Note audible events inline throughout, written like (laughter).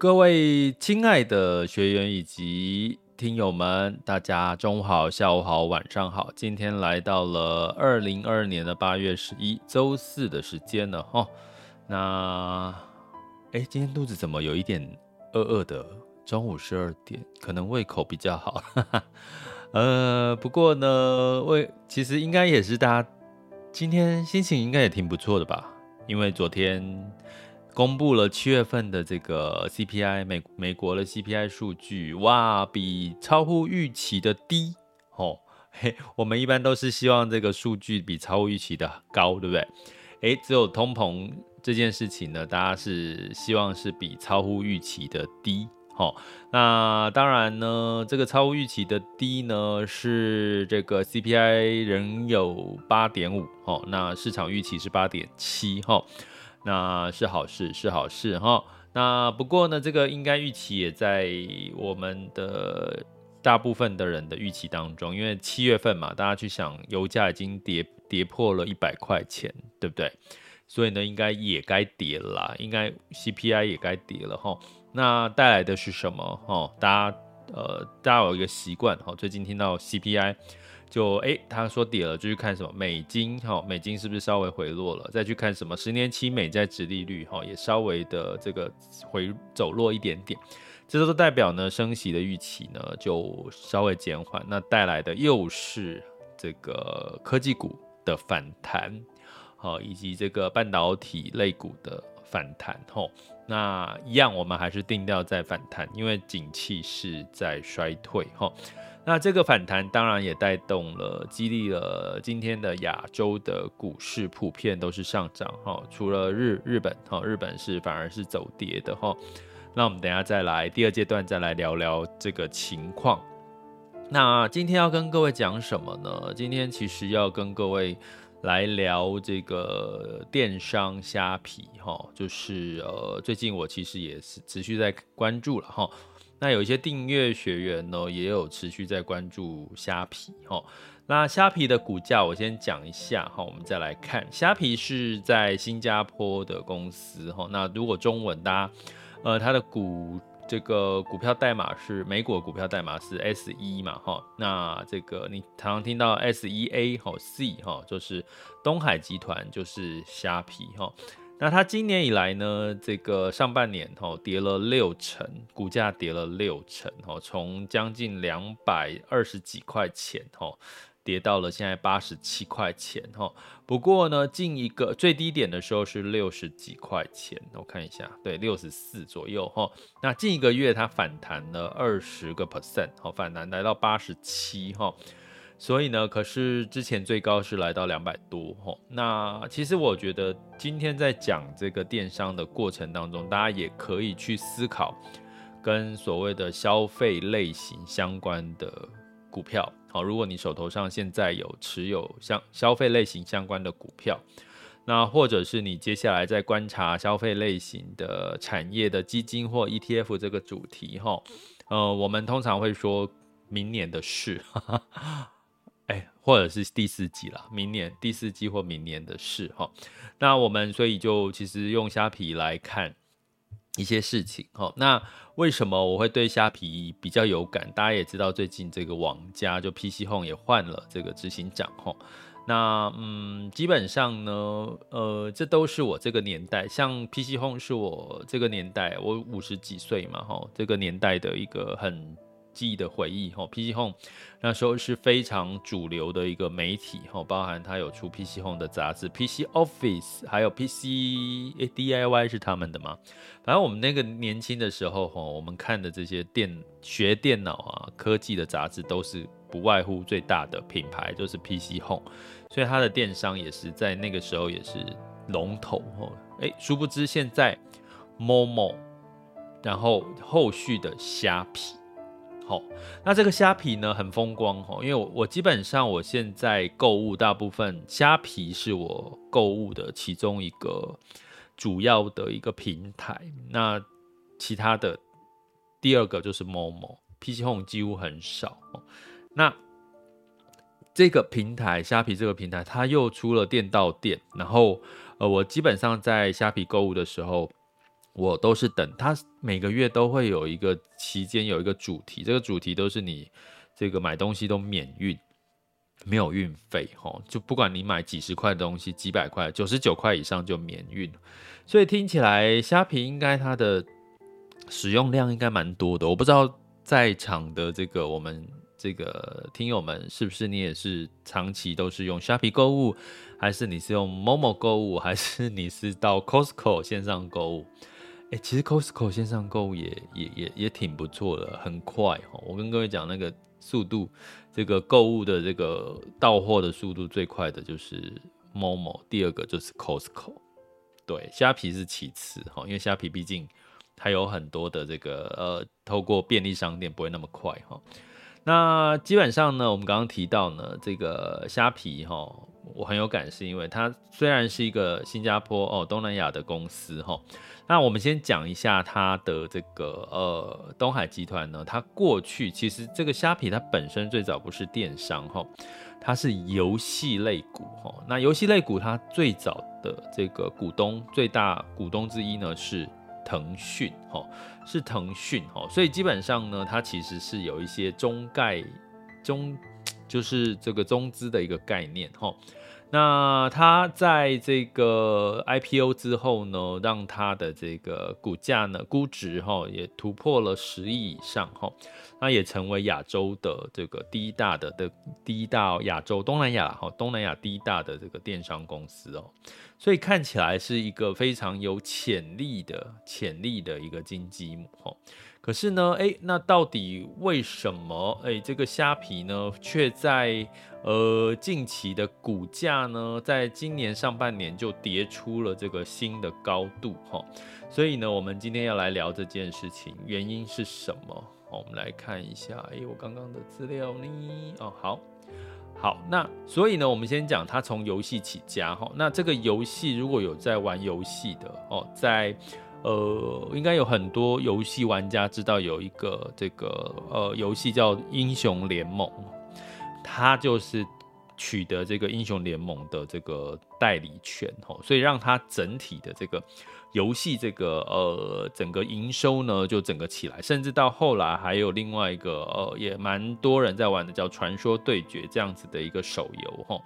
各位亲爱的学员以及听友们，大家中午好、下午好、晚上好。今天来到了二零二二年的八月十一周四的时间了哈。那，哎，今天肚子怎么有一点饿饿的？中午十二点，可能胃口比较好。(laughs) 呃，不过呢，胃其实应该也是大家今天心情应该也挺不错的吧？因为昨天。公布了七月份的这个 CPI 美美国的 CPI 数据，哇，比超乎预期的低哦。嘿，我们一般都是希望这个数据比超乎预期的高，对不对？诶，只有通膨这件事情呢，大家是希望是比超乎预期的低。哦，那当然呢，这个超乎预期的低呢，是这个 CPI 仍有八点五哦，那市场预期是八点七哈。那是好事，是好事哈。那不过呢，这个应该预期也在我们的大部分的人的预期当中，因为七月份嘛，大家去想，油价已经跌跌破了一百块钱，对不对？所以呢，应该也该跌了啦，应该 CPI 也该跌了哈。那带来的是什么？哈，大家呃，大家有一个习惯哈，最近听到 CPI。就哎，他说跌了，就去看什么美金哈，美金是不是稍微回落了？再去看什么十年期美债殖利率哈，也稍微的这个回走弱一点点，这都代表呢升息的预期呢就稍微减缓，那带来的又是这个科技股的反弹，好，以及这个半导体类股的反弹吼，那一样我们还是定调在反弹，因为景气是在衰退哈。那这个反弹当然也带动了，激励了今天的亚洲的股市普遍都是上涨哈，除了日日本哈，日本是反而是走跌的哈。那我们等下再来第二阶段再来聊聊这个情况。那今天要跟各位讲什么呢？今天其实要跟各位来聊这个电商虾皮哈，就是呃最近我其实也是持续在关注了哈。那有一些订阅学员呢，也有持续在关注虾皮哈。那虾皮的股价，我先讲一下哈，我们再来看。虾皮是在新加坡的公司哈。那如果中文大家，呃，它的股这个股票代码是美股股票代码是 S 一嘛哈。那这个你常常听到 S 一 A 哈 C 哈，就是东海集团，就是虾皮哈。那它今年以来呢，这个上半年吼跌了六成，股价跌了六成吼，从将近两百二十几块钱吼，跌到了现在八十七块钱哈。不过呢，近一个最低点的时候是六十几块钱，我看一下，对，六十四左右哈。那近一个月它反弹了二十个 percent，好，反弹来到八十七哈。所以呢，可是之前最高是来到两百多哈。那其实我觉得今天在讲这个电商的过程当中，大家也可以去思考跟所谓的消费类型相关的股票。好，如果你手头上现在有持有像消费类型相关的股票，那或者是你接下来在观察消费类型的产业的基金或 ETF 这个主题哈，呃，我们通常会说明年的事。(laughs) 哎，或者是第四季了，明年第四季或明年的事哈。那我们所以就其实用虾皮来看一些事情哈。那为什么我会对虾皮比较有感？大家也知道，最近这个网家就 PC Home 也换了这个执行长哈。那嗯，基本上呢，呃，这都是我这个年代，像 PC Home 是我这个年代，我五十几岁嘛，哈，这个年代的一个很记忆的回忆，哈，PC Home 那时候是非常主流的一个媒体，哈，包含它有出 PC Home 的杂志，PC Office，还有 PC DIY 是他们的嘛，反正我们那个年轻的时候，哈，我们看的这些电学电脑啊、科技的杂志都是。不外乎最大的品牌就是 PC Home，所以它的电商也是在那个时候也是龙头哦。哎，殊不知现在 Momo，然后后续的虾皮，好，那这个虾皮呢很风光哦，因为我我基本上我现在购物大部分虾皮是我购物的其中一个主要的一个平台，那其他的第二个就是 Momo，PC Home 几乎很少。那这个平台虾皮这个平台，它又出了店到店，然后呃，我基本上在虾皮购物的时候，我都是等它每个月都会有一个期间有一个主题，这个主题都是你这个买东西都免运，没有运费齁，就不管你买几十块的东西，几百块，九十九块以上就免运，所以听起来虾皮应该它的使用量应该蛮多的，我不知道在场的这个我们。这个听友们，是不是你也是长期都是用虾皮购物，还是你是用 Momo 购物，还是你是到 Costco 线上购物？哎，其实 Costco 线上购物也也也也挺不错的，很快哦。我跟各位讲，那个速度，这个购物的这个到货的速度最快的就是 Momo，第二个就是 Costco。对，虾皮是其次哈，因为虾皮毕竟它有很多的这个呃，透过便利商店不会那么快哈。那基本上呢，我们刚刚提到呢，这个虾皮哈，我很有感，是因为它虽然是一个新加坡哦东南亚的公司哈。那我们先讲一下它的这个呃东海集团呢，它过去其实这个虾皮它本身最早不是电商哈，它是游戏类股哈。那游戏类股它最早的这个股东最大股东之一呢是。腾讯，哈，是腾讯，哈，所以基本上呢，它其实是有一些中概中，就是这个中资的一个概念，哈。那它在这个 IPO 之后呢，让它的这个股价呢，估值哈也突破了十亿以上，哈。那也成为亚洲的这个第一大的的第一大亚洲东南亚哈东南亚第一大的这个电商公司哦。所以看起来是一个非常有潜力的潜力的一个金鸡母哈，可是呢，哎，那到底为什么哎这个虾皮呢，却在呃近期的股价呢，在今年上半年就跌出了这个新的高度哈？所以呢，我们今天要来聊这件事情，原因是什么？我们来看一下，哎，我刚刚的资料呢？哦，好。好，那所以呢，我们先讲它从游戏起家哈。那这个游戏如果有在玩游戏的哦，在呃，应该有很多游戏玩家知道有一个这个呃游戏叫英雄联盟，它就是取得这个英雄联盟的这个代理权哈，所以让它整体的这个。游戏这个呃，整个营收呢就整个起来，甚至到后来还有另外一个呃，也蛮多人在玩的叫《传说对决》这样子的一个手游哈。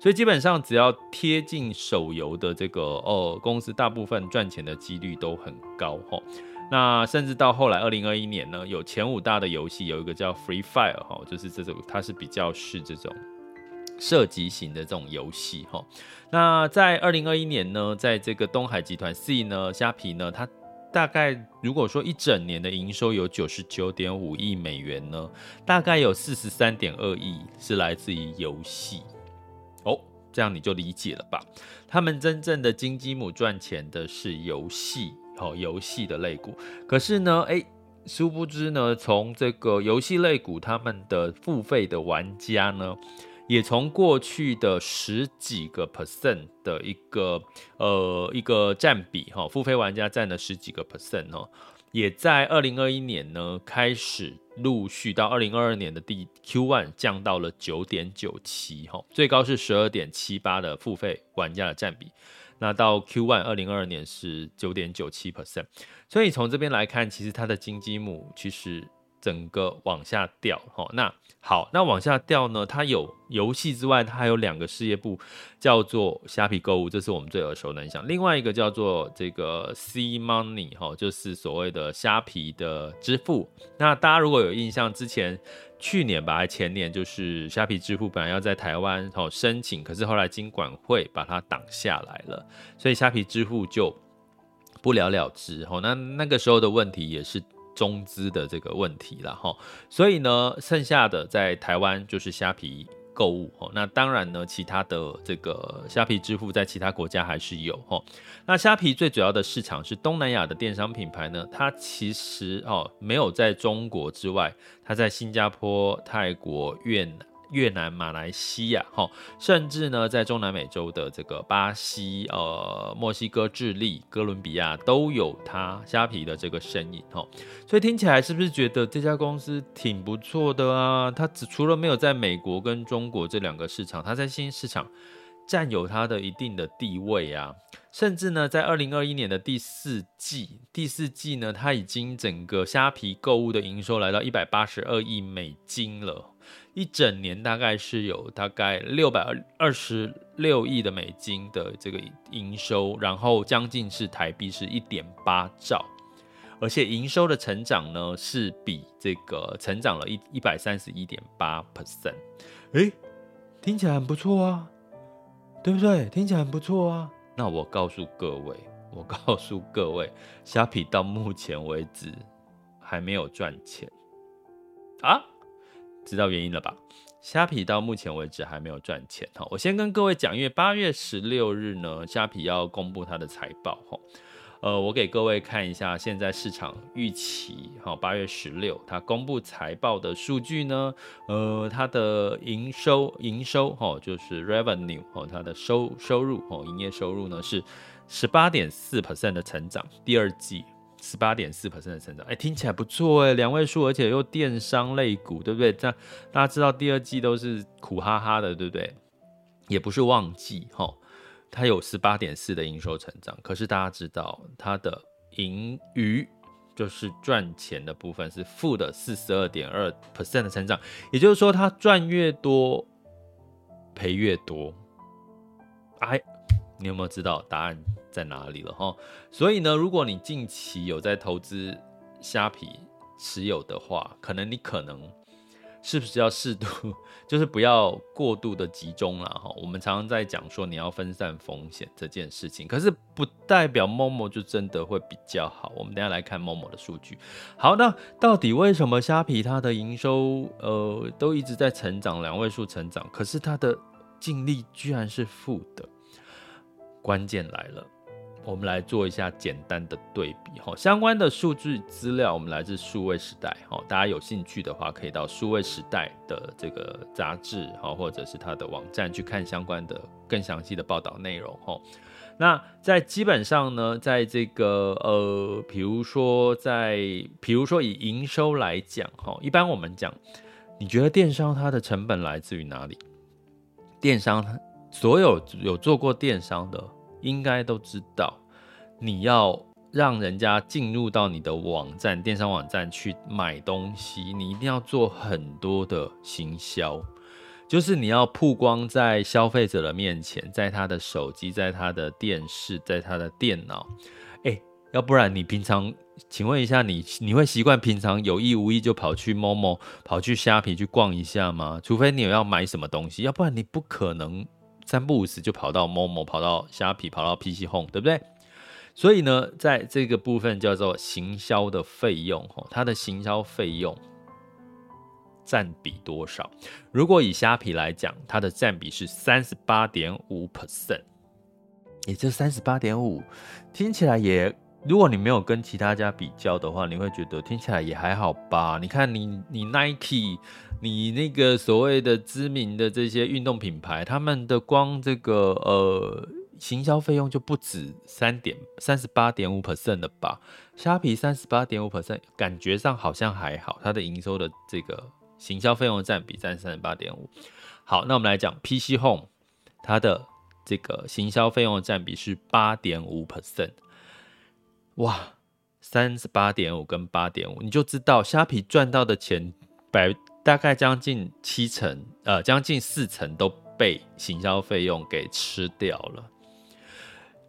所以基本上只要贴近手游的这个呃公司，大部分赚钱的几率都很高哈。那甚至到后来二零二一年呢，有前五大的游戏有一个叫 Free Fire 哈，就是这种它是比较是这种。射击型的这种游戏哈，那在二零二一年呢，在这个东海集团 C 呢，虾皮呢，它大概如果说一整年的营收有九十九点五亿美元呢，大概有四十三点二亿是来自于游戏哦，这样你就理解了吧？他们真正的金鸡母赚钱的是游戏哦，游戏的类股，可是呢，诶，殊不知呢，从这个游戏类股，他们的付费的玩家呢。也从过去的十几个 percent 的一个呃一个占比哈，付费玩家占了十几个 percent 哦，也在二零二一年呢开始陆续到二零二二年的第 Q one 降到了九点九七哈，最高是十二点七八的付费玩家的占比，那到 Q one 二零二二年是九点九七 percent，所以从这边来看，其实它的金鸡母其实。整个往下掉。哈，那好，那往下掉呢？它有游戏之外，它还有两个事业部，叫做虾皮购物，这是我们最耳熟能详。另外一个叫做这个 C Money，哈，就是所谓的虾皮的支付。那大家如果有印象，之前。去年吧，还前年，就是虾皮支付本来要在台湾哦申请，可是后来金管会把它挡下来了，所以虾皮支付就不了了之。哦，那那个时候的问题也是中资的这个问题了哈，所以呢，剩下的在台湾就是虾皮。购物哦，那当然呢，其他的这个虾皮支付在其他国家还是有哈。那虾皮最主要的市场是东南亚的电商品牌呢，它其实哦没有在中国之外，它在新加坡、泰国、越南。越南、马来西亚，哈，甚至呢，在中南美洲的这个巴西、呃、墨西哥、智利、哥伦比亚都有它虾皮的这个身影，哈。所以听起来是不是觉得这家公司挺不错的啊？它只除了没有在美国跟中国这两个市场，它在新兴市场占有它的一定的地位啊。甚至呢，在二零二一年的第四季，第四季呢，它已经整个虾皮购物的营收来到一百八十二亿美金了。一整年大概是有大概六百二十六亿的美金的这个营收，然后将近是台币是一点八兆，而且营收的成长呢是比这个成长了一一百三十一点八 percent，诶，听起来很不错啊，对不对？听起来很不错啊。那我告诉各位，我告诉各位，虾皮到目前为止还没有赚钱啊。知道原因了吧？虾皮到目前为止还没有赚钱哈。我先跟各位讲，因为八月十六日呢，虾皮要公布它的财报哈。呃，我给各位看一下现在市场预期哈。八月十六它公布财报的数据呢，呃，它的营收营收哈，就是 revenue 哈，它的收收入哈，营业收入呢是十八点四 percent 的成长，第二季。十八点四 percent 的成长，哎，听起来不错哎，两位数，而且又电商类股，对不对？这样大家知道第二季都是苦哈哈的，对不对？也不是旺季哈，它有十八点四的营收成长，可是大家知道它的盈余就是赚钱的部分是负的四十二点二 percent 的成长，也就是说它赚越多赔越多。哎，你有没有知道答案？在哪里了哈？所以呢，如果你近期有在投资虾皮持有的话，可能你可能是不是要适度，(laughs) 就是不要过度的集中了哈。我们常常在讲说你要分散风险这件事情，可是不代表 Momo 就真的会比较好。我们等下来看 Momo 的数据。好，那到底为什么虾皮它的营收呃都一直在成长，两位数成长，可是它的净利居然是负的？关键来了。我们来做一下简单的对比哈，相关的数据资料我们来自数位时代哈，大家有兴趣的话可以到数位时代的这个杂志哈，或者是它的网站去看相关的更详细的报道内容哈。那在基本上呢，在这个呃，比如说在比如说以营收来讲哈，一般我们讲，你觉得电商它的成本来自于哪里？电商所有有做过电商的。应该都知道，你要让人家进入到你的网站、电商网站去买东西，你一定要做很多的行销，就是你要曝光在消费者的面前，在他的手机、在他的电视、在他的电脑。诶，要不然你平常，请问一下你，你会习惯平常有意无意就跑去 Momo、跑去虾皮去逛一下吗？除非你有要买什么东西，要不然你不可能。三不五时就跑到某某跑到虾皮，跑到 PC Home，对不对？所以呢，在这个部分叫做行销的费用，它的行销费用占比多少？如果以虾皮来讲，它的占比是三十八点五 percent，也就三十八点五，听起来也。如果你没有跟其他家比较的话，你会觉得听起来也还好吧？你看你你 Nike，你那个所谓的知名的这些运动品牌，他们的光这个呃行销费用就不止三点三十八点五 percent 了吧？虾皮三十八点五 percent，感觉上好像还好，它的营收的这个行销费用占比占三十八点五。好，那我们来讲 PC Home，它的这个行销费用的占比是八点五 percent。哇，三十八点五跟八点五，你就知道虾皮赚到的钱百大概将近七成，呃，将近四成都被行销费用给吃掉了。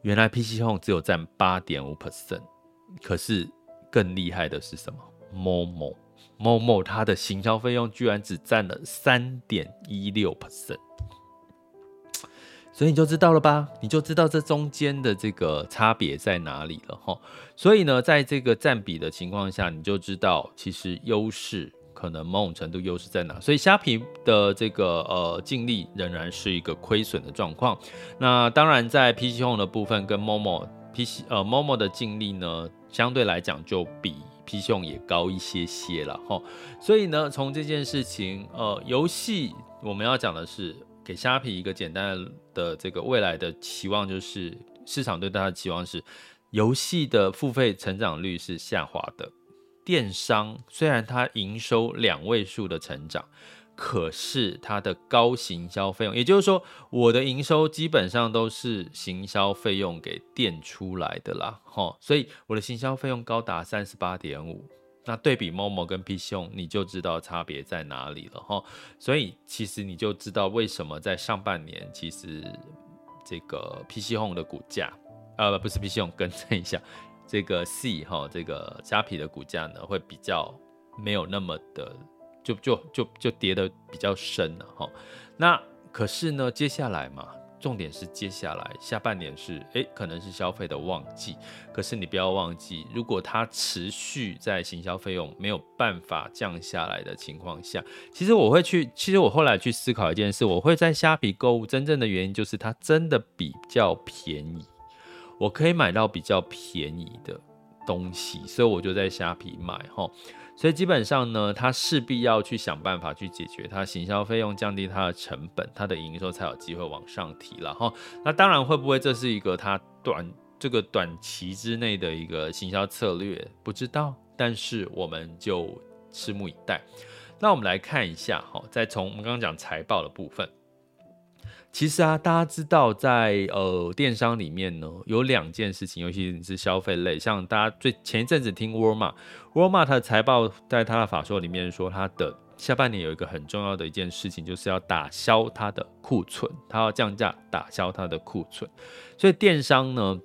原来 PC Home 只有占八点五 percent，可是更厉害的是什么？Momo Momo 它的行销费用居然只占了三点一六 percent，所以你就知道了吧？你就知道这中间的这个差别在哪里了哈。所以呢，在这个占比的情况下，你就知道其实优势。可能某种程度优势在哪？所以虾皮的这个呃净利仍然是一个亏损的状况。那当然，在 PC Home 的部分跟 Momo PC 呃 Momo 的净利呢，相对来讲就比 PC Home 也高一些些了哈。所以呢，从这件事情呃游戏我们要讲的是给虾皮一个简单的这个未来的期望，就是市场对它的期望是游戏的付费成长率是下滑的。电商虽然它营收两位数的成长，可是它的高行销费用，也就是说，我的营收基本上都是行销费用给垫出来的啦，齁，所以我的行销费用高达三十八点五，那对比 Momo 跟 PC Home，你就知道差别在哪里了，哈，所以其实你就知道为什么在上半年，其实这个 PC Home 的股价，呃，不是 PC Home，更正一下。这个 C 哈，这个虾皮的股价呢，会比较没有那么的，就就就就跌得比较深了哈。那可是呢，接下来嘛，重点是接下来下半年是诶，可能是消费的旺季。可是你不要忘记，如果它持续在行销费用没有办法降下来的情况下，其实我会去，其实我后来去思考一件事，我会在虾皮购物，真正的原因就是它真的比较便宜。我可以买到比较便宜的东西，所以我就在虾皮买哈。所以基本上呢，他势必要去想办法去解决它行销费用，降低它的成本，它的营收才有机会往上提了哈。那当然会不会这是一个它短这个短期之内的一个行销策略，不知道。但是我们就拭目以待。那我们来看一下哈，再从我们刚刚讲财报的部分。其实啊，大家知道在，呃电商里面呢，有两件事情，尤其是消费类，像大家最前一阵子听沃尔玛，沃尔玛它的财报在它的法说里面说，它的下半年有一个很重要的一件事情，就是要打消它的库存，它要降价打消它的库存。所以电商呢，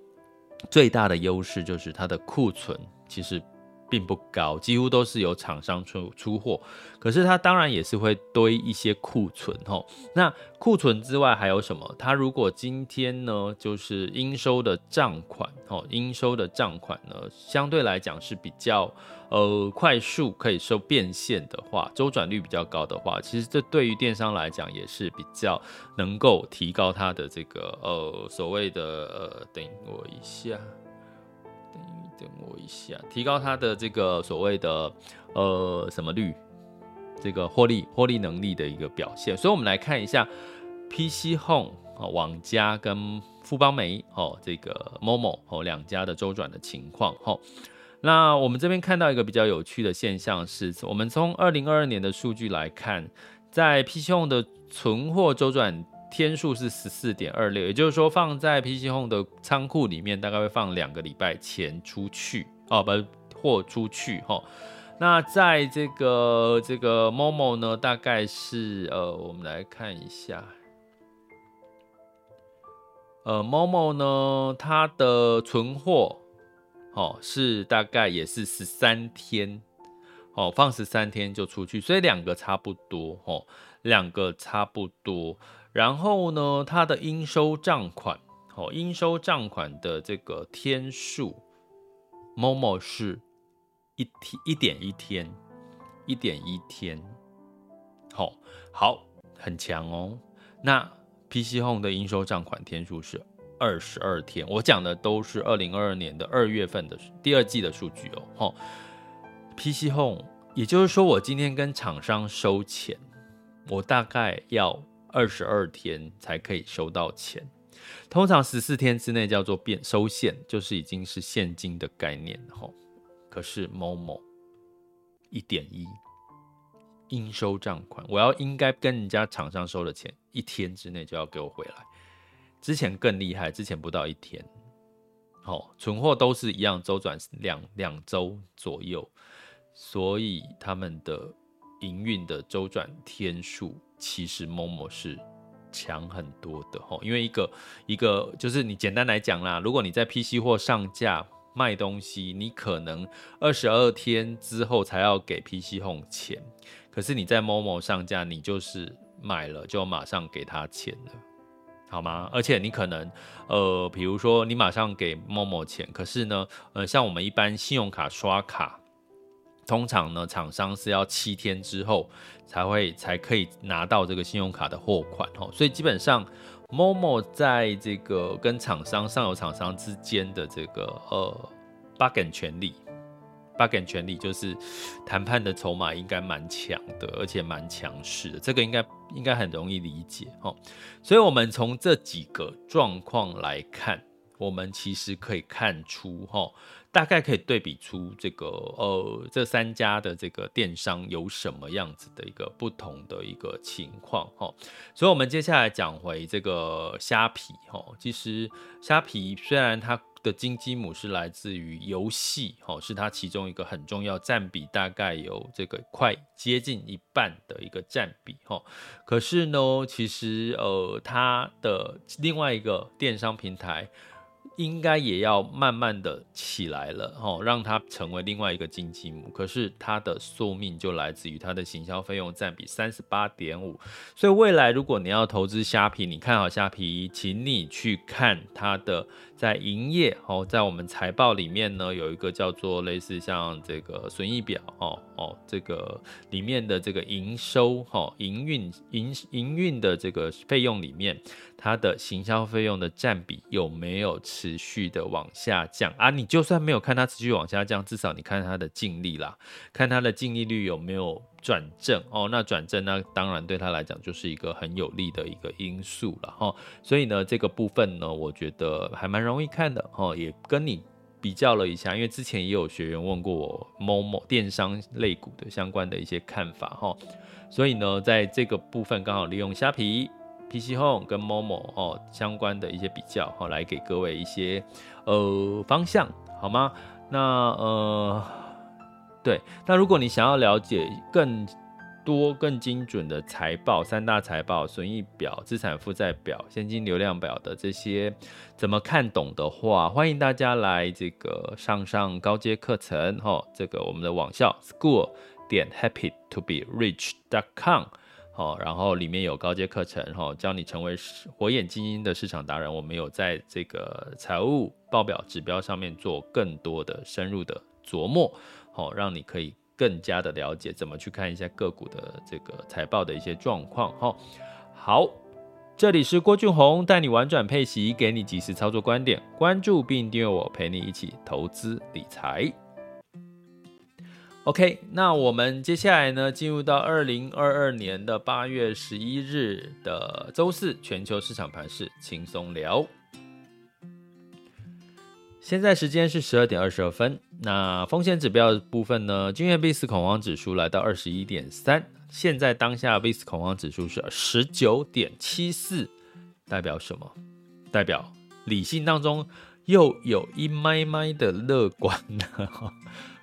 最大的优势就是它的库存其实。并不高，几乎都是由厂商出出货，可是它当然也是会堆一些库存吼。那库存之外还有什么？它如果今天呢，就是应收的账款吼，应收的账款呢，相对来讲是比较呃快速可以收变现的话，周转率比较高的话，其实这对于电商来讲也是比较能够提高它的这个呃所谓的呃，等我一下。等我一下，提高它的这个所谓的呃什么率，这个获利获利能力的一个表现。所以，我们来看一下 PC Home 啊、网家跟富邦媒哦，这个 Momo 哦两家的周转的情况。哈，那我们这边看到一个比较有趣的现象是，我们从二零二二年的数据来看，在 PC Home 的存货周转。天数是十四点二六，也就是说放在 PC Home 的仓库里面，大概会放两个礼拜钱出去哦，不货出去哈。那在这个这个 Momo 呢，大概是呃，我们来看一下，呃，Momo 呢，它的存货哦是大概也是十三天哦，放十三天就出去，所以两个差不多哦，两个差不多。然后呢，它的应收账款，哦，应收账款的这个天数，Momo 是一天一点一天，一点一天，好，好，很强哦。那 PC Home 的应收账款天数是二十二天，我讲的都是二零二二年的二月份的第二季的数据哦。哦，PC Home，也就是说，我今天跟厂商收钱，我大概要。二十二天才可以收到钱，通常十四天之内叫做变收现，就是已经是现金的概念吼。可是某某一点一应收账款，我要应该跟人家厂商收的钱，一天之内就要给我回来。之前更厉害，之前不到一天，哦，存货都是一样，周转两两周左右，所以他们的营运的周转天数其实 Momo 是强很多的哦，因为一个一个就是你简单来讲啦，如果你在 PC 货上架卖东西，你可能二十二天之后才要给 PC Home 钱，可是你在 Momo 上架，你就是买了就马上给他钱了。好吗？而且你可能，呃，比如说你马上给 Momo 钱，可是呢，呃，像我们一般信用卡刷卡，通常呢，厂商是要七天之后才会才可以拿到这个信用卡的货款哦，所以基本上 Momo 在这个跟厂商上游厂商之间的这个呃 bargain 权利。bargain 权利就是谈判的筹码应该蛮强的，而且蛮强势的，这个应该应该很容易理解哦。所以，我们从这几个状况来看，我们其实可以看出哈，大概可以对比出这个呃这三家的这个电商有什么样子的一个不同的一个情况哈。所以，我们接下来讲回这个虾皮哈，其实虾皮虽然它的金鸡母是来自于游戏，哦，是它其中一个很重要，占比大概有这个快接近一半的一个占比，哈。可是呢，其实呃，它的另外一个电商平台。应该也要慢慢的起来了，哦，让它成为另外一个经济母。可是它的宿命就来自于它的行销费用占比三十八点五。所以未来如果你要投资虾皮，你看好虾皮，请你去看它的在营业，哦，在我们财报里面呢，有一个叫做类似像这个损益表，哦哦，这个里面的这个营收，哈，营运营营运的这个费用里面。它的行销费用的占比有没有持续的往下降啊？你就算没有看它持续往下降，至少你看它的净利啦，看它的净利率有没有转正哦。那转正那，当然对他来讲就是一个很有利的一个因素了哈。所以呢，这个部分呢，我觉得还蛮容易看的哦。也跟你比较了一下，因为之前也有学员问过我某某电商类股的相关的一些看法哈。所以呢，在这个部分刚好利用虾皮。PC Home 跟 Momo 哦相关的一些比较，好，来给各位一些呃方向，好吗？那呃对，那如果你想要了解更多更精准的财报，三大财报、损益表、资产负债表、现金流量表的这些怎么看懂的话，欢迎大家来这个上上高阶课程，哈，这个我们的网校 school 点 happy to be rich dot com。哦，然后里面有高阶课程，哈，教你成为火眼金睛的市场达人。我们有在这个财务报表指标上面做更多的深入的琢磨，好，让你可以更加的了解怎么去看一下个股的这个财报的一些状况，哈。好，这里是郭俊宏带你玩转配息，给你及时操作观点，关注并订阅我，陪你一起投资理财。OK，那我们接下来呢，进入到二零二二年的八月十一日的周四，全球市场盘势轻松聊。现在时间是十二点二十二分。那风险指标部分呢，今日 VIX 恐慌指数来到二十一点三，现在当下 VIX 恐慌指数是十九点七四，代表什么？代表理性当中又有一麦麦的乐观呢。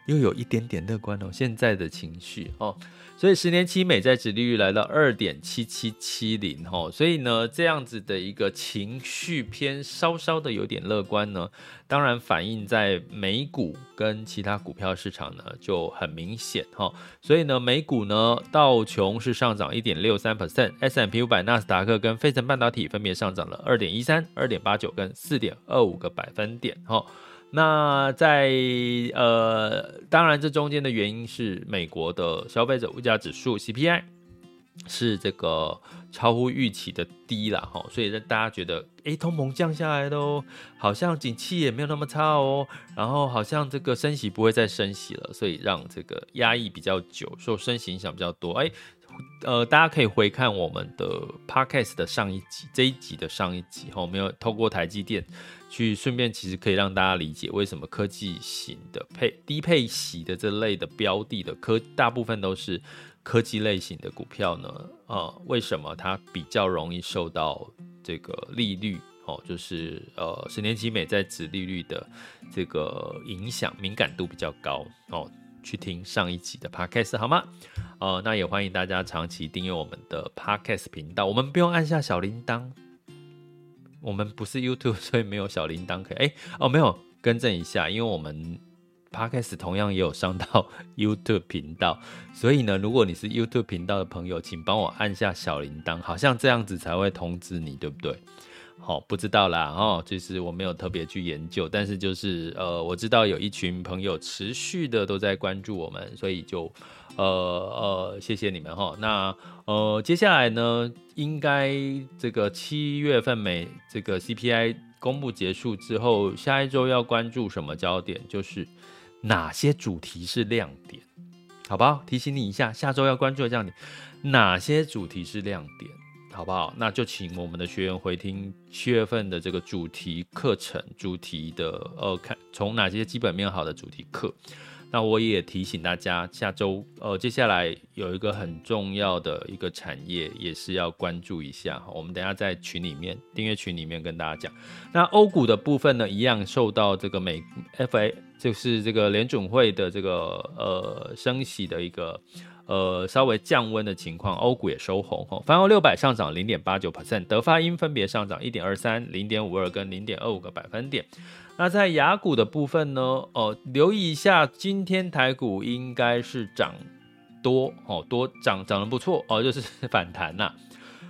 又有一点点乐观哦，现在的情绪哦，所以十年期美债殖利率来到二点七七七零哦，所以呢，这样子的一个情绪偏稍稍的有点乐观呢，当然反映在美股跟其他股票市场呢就很明显哈，所以呢，美股呢道琼是上涨一点六三 percent，S&P 五百、纳斯达克跟费城半导体分别上涨了二点一三、二点八九跟四点二五个百分点哈。那在呃，当然这中间的原因是美国的消费者物价指数 CPI 是这个超乎预期的低了哈，所以让大家觉得，哎，通膨降下来了，好像景气也没有那么差哦，然后好像这个升息不会再升息了，所以让这个压抑比较久，受升息影响比较多，哎。呃，大家可以回看我们的 podcast 的上一集，这一集的上一集哈，我们有透过台积电去顺便，其实可以让大家理解为什么科技型的配低配息的这类的标的的科，大部分都是科技类型的股票呢？呃，为什么它比较容易受到这个利率哦，就是呃十年期美债殖利率的这个影响敏感度比较高哦，去听上一集的 podcast 好吗？呃，那也欢迎大家长期订阅我们的 podcast 频道，我们不用按下小铃铛，我们不是 YouTube，(laughs) 所以没有小铃铛可以。哎，哦，没有，更正一下，因为我们。Podcast 同样也有上到 (laughs) YouTube 频道，所以呢，如果你是 YouTube 频道的朋友，请帮我按下小铃铛，好像这样子才会通知你，对不对？好、不知道啦，哦，其实我没有特别去研究，但是就是呃，我知道有一群朋友持续的都在关注我们，所以就呃呃，谢谢你们哈、那呃，接下来呢，应该这个七月份美这个 CPI 公布结束之后，下一周要关注什么焦点？就是。哪些主题是亮点？好不好？提醒你一下，下周要关注的亮点，哪些主题是亮点？好不好？那就请我们的学员回听七月份的这个主题课程，主题的呃，看从哪些基本面好的主题课。那我也提醒大家，下周呃，接下来有一个很重要的一个产业，也是要关注一下。我们等下在群里面订阅群里面跟大家讲。那欧股的部分呢，一样受到这个美 FA 就是这个联准会的这个呃升息的一个呃稍微降温的情况，欧股也收红哈。泛欧六百上涨零点八九 percent，德法英分别上涨一点二三、零点五二跟零点二五个百分点。那在雅股的部分呢？哦，留意一下，今天台股应该是涨多哦，多涨涨得不错哦，就是 (laughs) 反弹呐、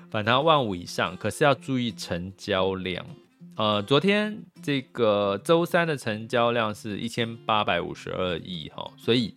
反弹万五以上。可是要注意成交量，呃，昨天这个周三的成交量是一千八百五十二亿哈，所以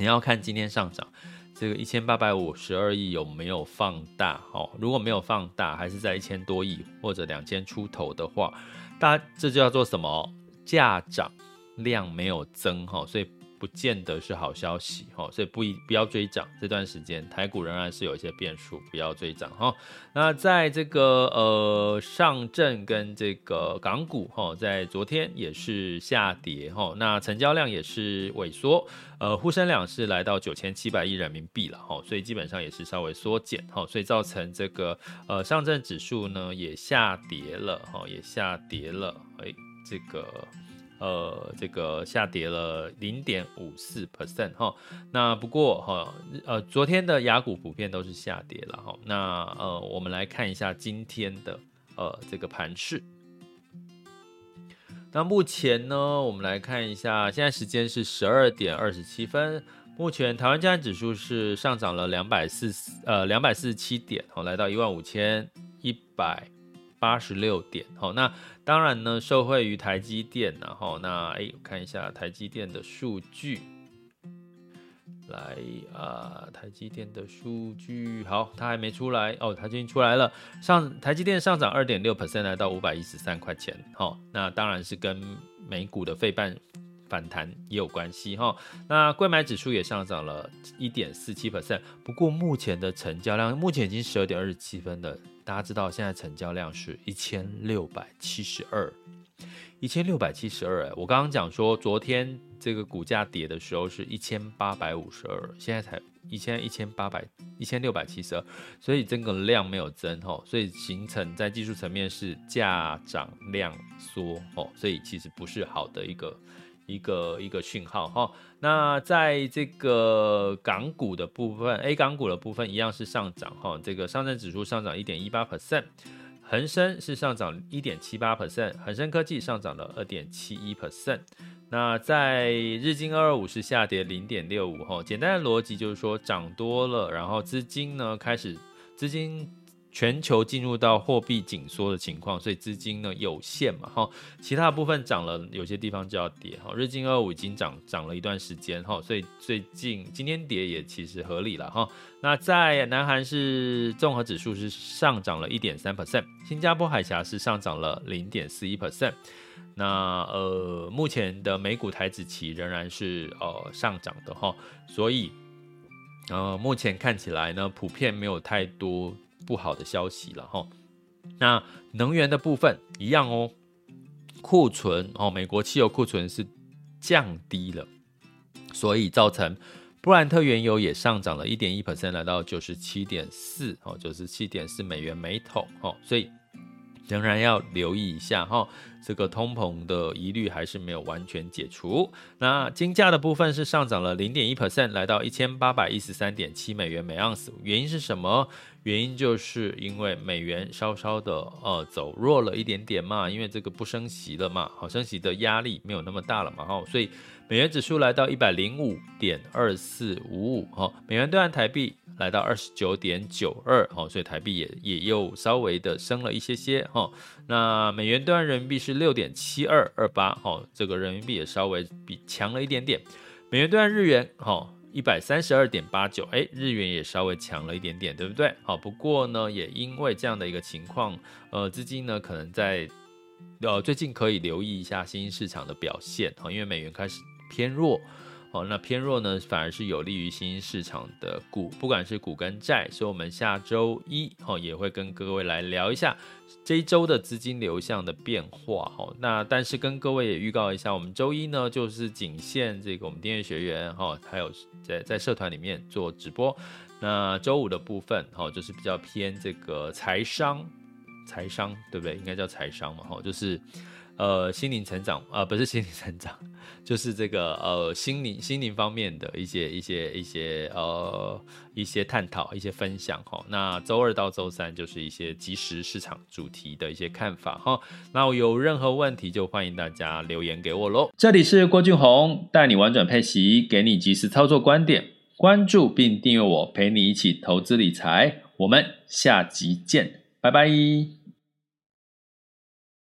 你要看今天上涨这个一千八百五十二亿有没有放大哦？如果没有放大，还是在一千多亿或者两千出头的话。大家这就叫做什么？价涨量没有增哈，所以不见得是好消息哈，所以不一不要追涨。这段时间台股仍然是有一些变数，不要追涨哈。那在这个呃上证跟这个港股哈，在昨天也是下跌哈，那成交量也是萎缩，呃，沪深两市来到九千七百亿人民币了哈，所以基本上也是稍微缩减哈，所以造成这个呃上证指数呢也下跌了哈，也下跌了，哎，这个。呃，这个下跌了零点五四 percent 哈，那不过哈，呃，昨天的雅股普遍都是下跌了哈，那呃，我们来看一下今天的呃这个盘势。那目前呢，我们来看一下，现在时间是十二点二十七分，目前台湾加权指数是上涨了两百四十呃两百四十七点，哦，来到一万五千一百八十六点，好，那当然呢，受惠于台积电，然后那哎，看一下台积电的数据，来啊，台积电的数据，好，它还没出来哦，它已经出来了，上台积电上涨二点六 percent，来到五百一十三块钱，好，那当然是跟美股的费半反弹也有关系哈，那贵买指数也上涨了一点四七 percent，不过目前的成交量，目前已经十二点二十七分了。大家知道现在成交量是一千六百七十二，一千六百七十二。哎，我刚刚讲说，昨天这个股价跌的时候是一千八百五十二，现在才一千一千八百一千六百七十二，所以整个量没有增哦，所以形成在技术层面是价涨量缩哦，所以其实不是好的一个。一个一个讯号哈，那在这个港股的部分，A 港股的部分一样是上涨哈，这个上证指数上涨一点一八 percent，恒生是上涨一点七八 percent，恒生科技上涨了二点七一 percent，那在日经二二五是下跌零点六五哈，简单的逻辑就是说涨多了，然后资金呢开始资金。全球进入到货币紧缩的情况，所以资金呢有限嘛，哈，其他部分涨了，有些地方就要跌，哈，日经二五已经涨涨了一段时间，哈，所以最近今天跌也其实合理了，哈。那在南韩是综合指数是上涨了一点三 percent，新加坡海峡是上涨了零点四一 percent，那呃目前的美股台指期仍然是呃上涨的，哈，所以呃目前看起来呢，普遍没有太多。不好的消息了哈，那能源的部分一样哦，库存哦，美国汽油库存是降低了，所以造成布兰特原油也上涨了一点一 percent，来到九十七点四哦，九十七点四美元每桶哦，所以仍然要留意一下哈。这个通膨的疑虑还是没有完全解除。那金价的部分是上涨了零点一 percent，来到一千八百一十三点七美元每盎司。原因是什么？原因就是因为美元稍稍的呃走弱了一点点嘛，因为这个不升息了嘛，好，升息的压力没有那么大了嘛，哈，所以美元指数来到一百零五点二四五五，哈，美元兑换台币来到二十九点九二，哈，所以台币也也又稍微的升了一些些，哈，那美元兑换人民币是六点七二二八，哈，这个人民币也稍微比强了一点点，美元兑换日元，哈。一百三十二点八九，哎，日元也稍微强了一点点，对不对？好，不过呢，也因为这样的一个情况，呃，资金呢可能在呃最近可以留意一下新兴市场的表现，啊，因为美元开始偏弱。哦，那偏弱呢，反而是有利于新兴市场的股，不管是股跟债。所以，我们下周一哦也会跟各位来聊一下这一周的资金流向的变化。哦，那但是跟各位也预告一下，我们周一呢就是仅限这个我们订阅学员哈，还有在在社团里面做直播。那周五的部分哈，就是比较偏这个财商，财商对不对？应该叫财商嘛，哈，就是。呃，心灵成长，呃，不是心灵成长，就是这个呃，心灵心灵方面的一些一些一些呃一些探讨，一些分享哈。那周二到周三就是一些即时市场主题的一些看法哈。那我有任何问题就欢迎大家留言给我喽。这里是郭俊宏，带你玩转配息，给你即时操作观点，关注并订阅我，陪你一起投资理财。我们下集见，拜拜。